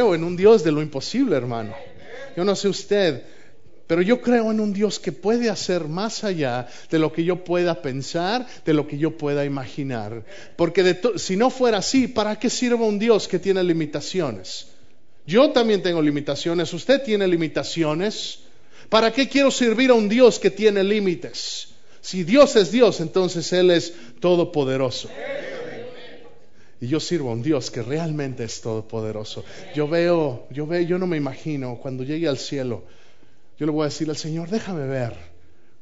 Creo en un Dios de lo imposible, hermano. Yo no sé usted, pero yo creo en un Dios que puede hacer más allá de lo que yo pueda pensar, de lo que yo pueda imaginar. Porque si no fuera así, ¿para qué sirve un Dios que tiene limitaciones? Yo también tengo limitaciones, usted tiene limitaciones. ¿Para qué quiero servir a un Dios que tiene límites? Si Dios es Dios, entonces Él es todopoderoso. Y yo sirvo a un Dios que realmente es todopoderoso. Yo veo, yo veo, yo no me imagino cuando llegue al cielo, yo le voy a decir al Señor, déjame ver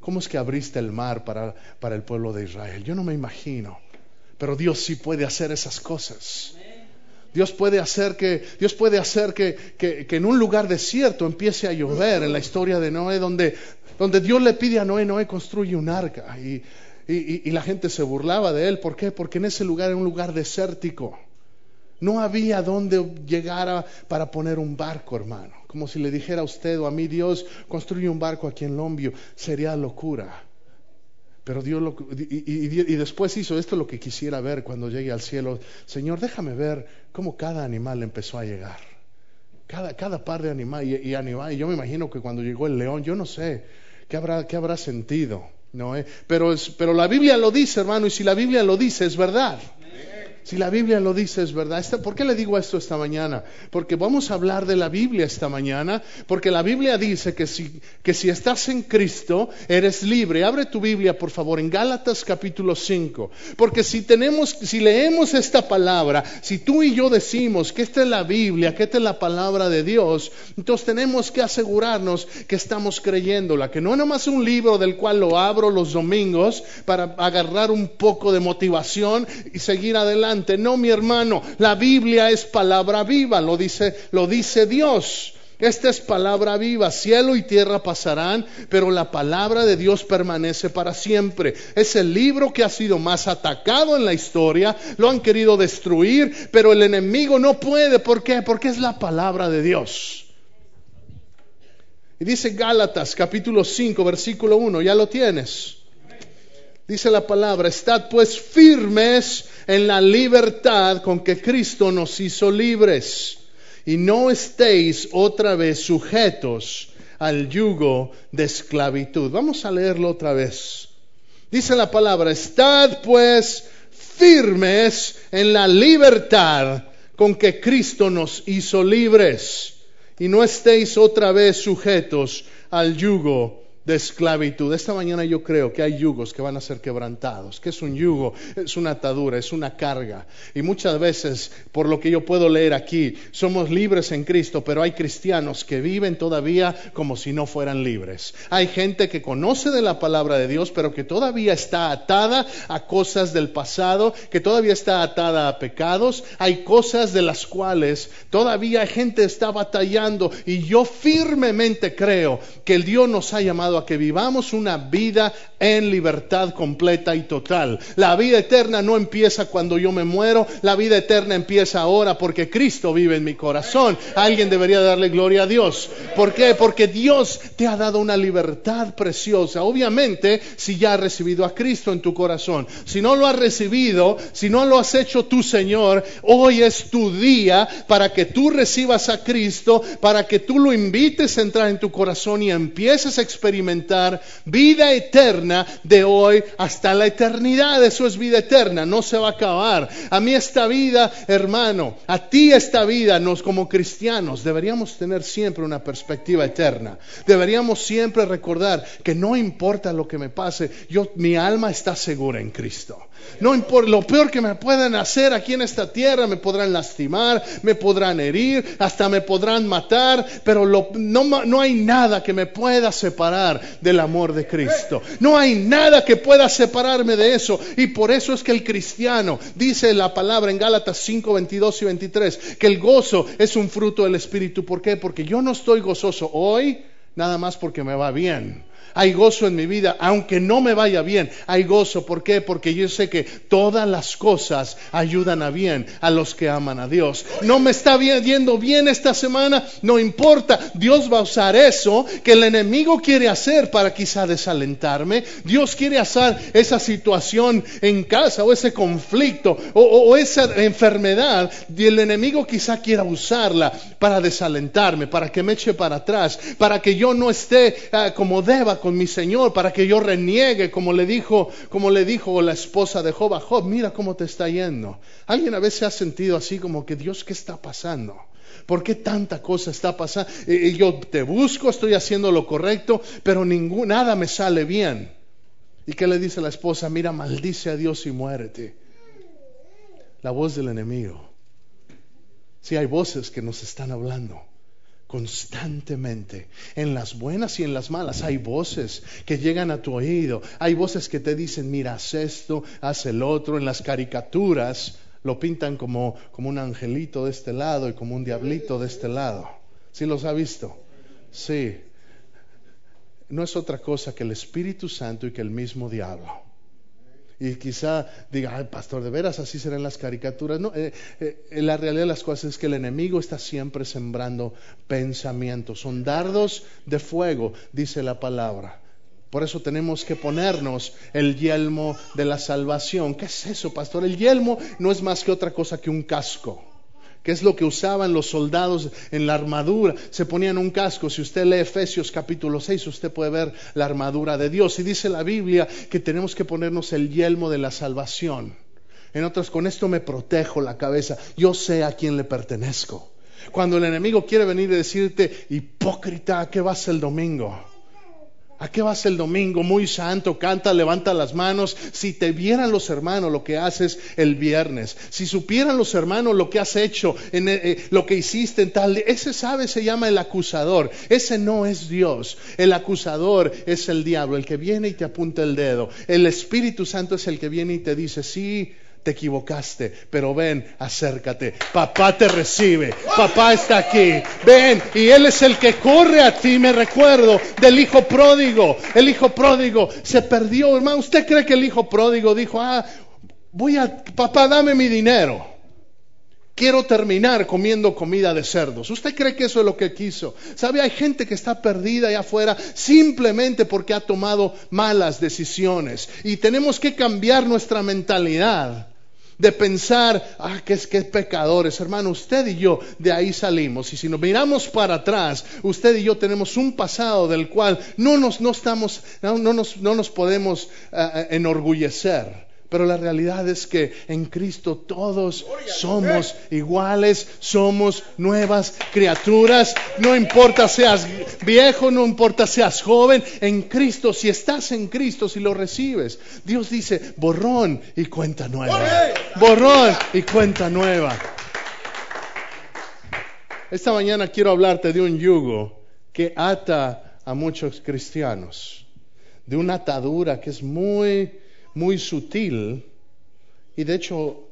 cómo es que abriste el mar para, para el pueblo de Israel. Yo no me imagino, pero Dios sí puede hacer esas cosas. Dios puede hacer que, Dios puede hacer que, que, en un lugar desierto empiece a llover en la historia de Noé, donde, donde Dios le pide a Noé, Noé construye un arca. Y, y, la gente se burlaba de él. ¿Por qué? Porque en ese lugar era un lugar desértico. No había dónde llegar para poner un barco, hermano. Como si le dijera a usted o a mí, Dios, construye un barco aquí en Lombio. Sería locura. Pero Dios lo, y, después hizo esto lo que quisiera ver cuando llegue al cielo. Señor, déjame ver cómo cada animal empezó a llegar. Cada, par de animal y, animal. Y yo me imagino que cuando llegó el león, yo no sé qué habrá, qué habrá sentido. No, eh? pero, es, pero la Biblia lo dice, hermano, y si la Biblia lo dice, es verdad. Si la Biblia lo dice, es verdad. ¿Por qué le digo esto esta mañana? Porque vamos a hablar de la Biblia esta mañana, porque la Biblia dice que si, que si estás en Cristo, eres libre. Abre tu Biblia, por favor, en Gálatas capítulo 5. Porque si tenemos, si leemos esta palabra, si tú y yo decimos que esta es la Biblia, que esta es la palabra de Dios, entonces tenemos que asegurarnos que estamos creyéndola, que no es nomás un libro del cual lo abro los domingos para agarrar un poco de motivación y seguir adelante no, mi hermano, la Biblia es palabra viva, lo dice, lo dice Dios. Esta es palabra viva, cielo y tierra pasarán, pero la palabra de Dios permanece para siempre. Es el libro que ha sido más atacado en la historia, lo han querido destruir, pero el enemigo no puede. ¿Por qué? Porque es la palabra de Dios. Y dice Gálatas capítulo 5, versículo 1, ya lo tienes. Dice la palabra, estad pues firmes en la libertad con que Cristo nos hizo libres y no estéis otra vez sujetos al yugo de esclavitud. Vamos a leerlo otra vez. Dice la palabra, estad pues firmes en la libertad con que Cristo nos hizo libres y no estéis otra vez sujetos al yugo de esclavitud. Esta mañana yo creo que hay yugos que van a ser quebrantados. que es un yugo? Es una atadura, es una carga. Y muchas veces, por lo que yo puedo leer aquí, somos libres en Cristo, pero hay cristianos que viven todavía como si no fueran libres. Hay gente que conoce de la palabra de Dios, pero que todavía está atada a cosas del pasado, que todavía está atada a pecados. Hay cosas de las cuales todavía gente está batallando. Y yo firmemente creo que el Dios nos ha llamado a que vivamos una vida en libertad completa y total. La vida eterna no empieza cuando yo me muero, la vida eterna empieza ahora porque Cristo vive en mi corazón. Alguien debería darle gloria a Dios. ¿Por qué? Porque Dios te ha dado una libertad preciosa. Obviamente, si ya has recibido a Cristo en tu corazón, si no lo has recibido, si no lo has hecho tu Señor, hoy es tu día para que tú recibas a Cristo, para que tú lo invites a entrar en tu corazón y empieces a experimentar vida eterna de hoy hasta la eternidad. Eso es vida eterna, no se va a acabar. A mí esta vida, hermano, a ti esta vida, nos como cristianos deberíamos tener siempre una perspectiva eterna. Deberíamos siempre recordar que no importa lo que me pase, yo mi alma está segura en Cristo. No importa lo peor que me puedan hacer aquí en esta tierra, me podrán lastimar, me podrán herir, hasta me podrán matar, pero no, no hay nada que me pueda separar separar del amor de Cristo. No hay nada que pueda separarme de eso. Y por eso es que el cristiano, dice la palabra en Gálatas 5, 22 y 23, que el gozo es un fruto del Espíritu. ¿Por qué? Porque yo no estoy gozoso hoy nada más porque me va bien hay gozo en mi vida, aunque no me vaya bien, hay gozo. ¿Por qué? Porque yo sé que todas las cosas ayudan a bien a los que aman a Dios. No me está yendo bien esta semana, no importa. Dios va a usar eso que el enemigo quiere hacer para quizá desalentarme. Dios quiere hacer esa situación en casa o ese conflicto o, esa enfermedad y el enemigo quizá quiera usarla para desalentarme, para que me eche para atrás, para que yo no esté ah, como deba con mi Señor para que yo reniegue, como le dijo, como le dijo la esposa de Job Job, mira cómo te está yendo. ¿Alguien a veces ha sentido así como que Dios, ¿qué está pasando? ¿Por qué tanta cosa está pasando? Y yo te busco, estoy haciendo lo correcto, pero ningún, nada me sale bien. ¿Y qué le dice la esposa? Mira, maldice a Dios y muérete. La voz del enemigo. Si hay voces que nos están hablando constantemente. En las buenas y en las malas hay voces que llegan a tu oído. Hay voces que te dicen, mira, haz esto, haz el otro. En las caricaturas lo pintan como, como un angelito de este lado y como un diablito de este lado. ¿Sí los ha visto? Sí. No es otra cosa que el Espíritu Santo y que el mismo diablo. Y quizá diga, ay, pastor, de veras así serán las caricaturas. No, eh, eh, la realidad de las cosas es que el enemigo está siempre sembrando pensamientos. Son dardos de fuego, dice la palabra. Por eso tenemos que ponernos el yelmo de la salvación. ¿Qué es eso, pastor? El yelmo no es más que otra cosa que un casco que es lo que usaban los soldados en la armadura. Se ponían un casco. Si usted lee Efesios capítulo 6, usted puede ver la armadura de Dios. Y dice la Biblia que tenemos que ponernos el yelmo de la salvación. En otras, con esto me protejo la cabeza. Yo sé a quién le pertenezco. Cuando el enemigo quiere venir y decirte, hipócrita, ¿qué vas el domingo? ¿A qué vas el domingo? Muy santo, canta, levanta las manos. Si te vieran los hermanos lo que haces el viernes, si supieran los hermanos lo que has hecho, en, eh, eh, lo que hiciste en tal, ese sabe se llama el acusador. Ese no es Dios. El acusador es el diablo, el que viene y te apunta el dedo. El Espíritu Santo es el que viene y te dice, sí, te equivocaste, pero ven, acércate. Papá te recibe, papá está aquí. Ven, y Él es el que corre a ti. Me recuerdo del hijo pródigo. El hijo pródigo se perdió, hermano. ¿Usted cree que el hijo pródigo dijo, ah, voy a, papá, dame mi dinero? Quiero terminar comiendo comida de cerdos. ¿Usted cree que eso es lo que quiso? ¿Sabe? Hay gente que está perdida allá afuera simplemente porque ha tomado malas decisiones. Y tenemos que cambiar nuestra mentalidad de pensar, ah, que es que pecadores, hermano, usted y yo de ahí salimos. Y si nos miramos para atrás, usted y yo tenemos un pasado del cual no nos, no estamos, no, nos, no nos podemos eh, eh, enorgullecer. Pero la realidad es que en Cristo todos somos iguales, somos nuevas criaturas. No importa seas viejo, no importa seas joven, en Cristo, si estás en Cristo, si lo recibes, Dios dice borrón y cuenta nueva. Borrón y cuenta nueva. Esta mañana quiero hablarte de un yugo que ata a muchos cristianos, de una atadura que es muy muy sutil y de hecho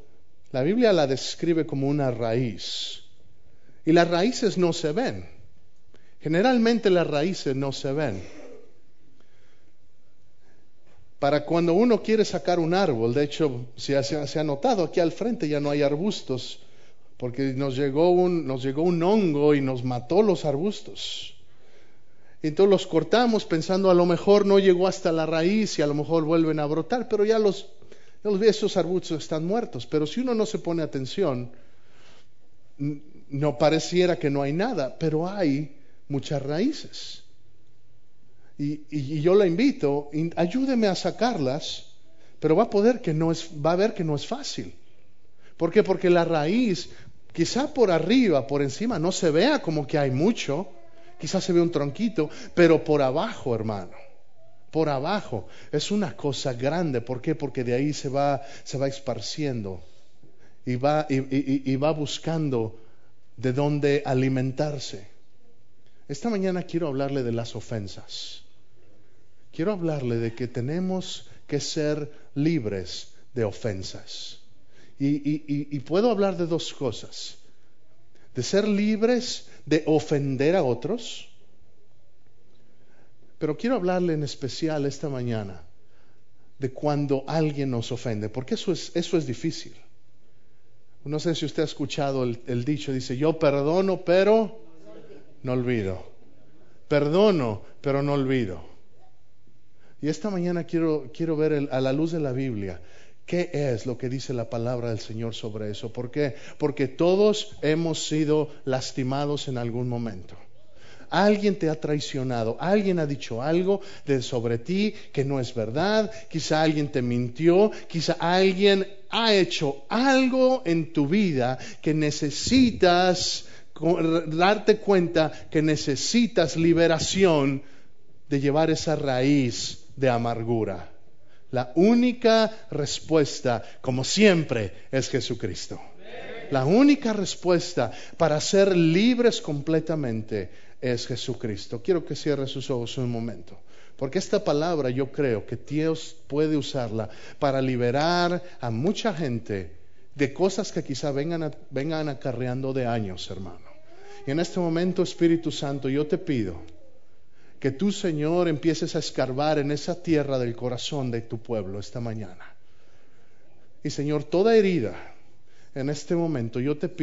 la Biblia la describe como una raíz. Y las raíces no se ven. Generalmente las raíces no se ven. Para cuando uno quiere sacar un árbol, de hecho se ha, notado aquí al frente ya no hay arbustos, porque nos llegó, un, nos llegó un hongo y nos mató los arbustos. Entonces los cortamos pensando a lo mejor no llegó hasta la raíz y a lo mejor vuelven a brotar, pero ya los, ya esos arbustos están muertos. Pero si uno no se pone atención, no pareciera que no hay nada, pero hay muchas raíces. Y, y, yo la invito, ayúdeme a sacarlas, pero va a poder que no es, va a ver que no es fácil. ¿Por qué? Porque la raíz, quizá por arriba, por encima, no se vea como que hay mucho, quizás se ve un tronquito, pero por abajo, hermano, por abajo es una cosa grande. ¿Por qué? Porque de ahí se va, se va esparciendo y va, y, va buscando de dónde alimentarse. Esta mañana quiero hablarle de las ofensas. quiero hablarle de que tenemos que ser libres de ofensas. Y, puedo hablar de dos cosas. De ser libres de ofender a otros. Pero quiero hablarle en especial esta mañana de cuando alguien nos ofende, porque eso es, eso es difícil. No sé si usted ha escuchado el, el dicho, dice, yo perdono, pero no olvido. Perdono, pero no olvido. Y esta mañana quiero, quiero ver a la luz de la Biblia qué es lo que dice la palabra del Señor sobre eso. ¿Por qué? Porque todos hemos sido lastimados en algún momento. Alguien te ha traicionado, alguien ha dicho algo de sobre ti que no es verdad, quizá alguien te mintió, quizá alguien ha hecho algo en tu vida que necesitas darte cuenta que necesitas liberación de llevar esa raíz de amargura. La única respuesta, como siempre, es Jesucristo. La única respuesta para ser libres completamente es Jesucristo. Quiero que cierre sus ojos un momento. Porque esta palabra yo creo que Dios puede usarla para liberar a mucha gente de cosas que quizá vengan, vengan acarreando de años, hermano. Y en este momento, Espíritu Santo, yo te pido que tú, Señor, empieces a escarbar en esa tierra del corazón de tu pueblo esta mañana. Y Señor, toda herida en este momento, yo te pido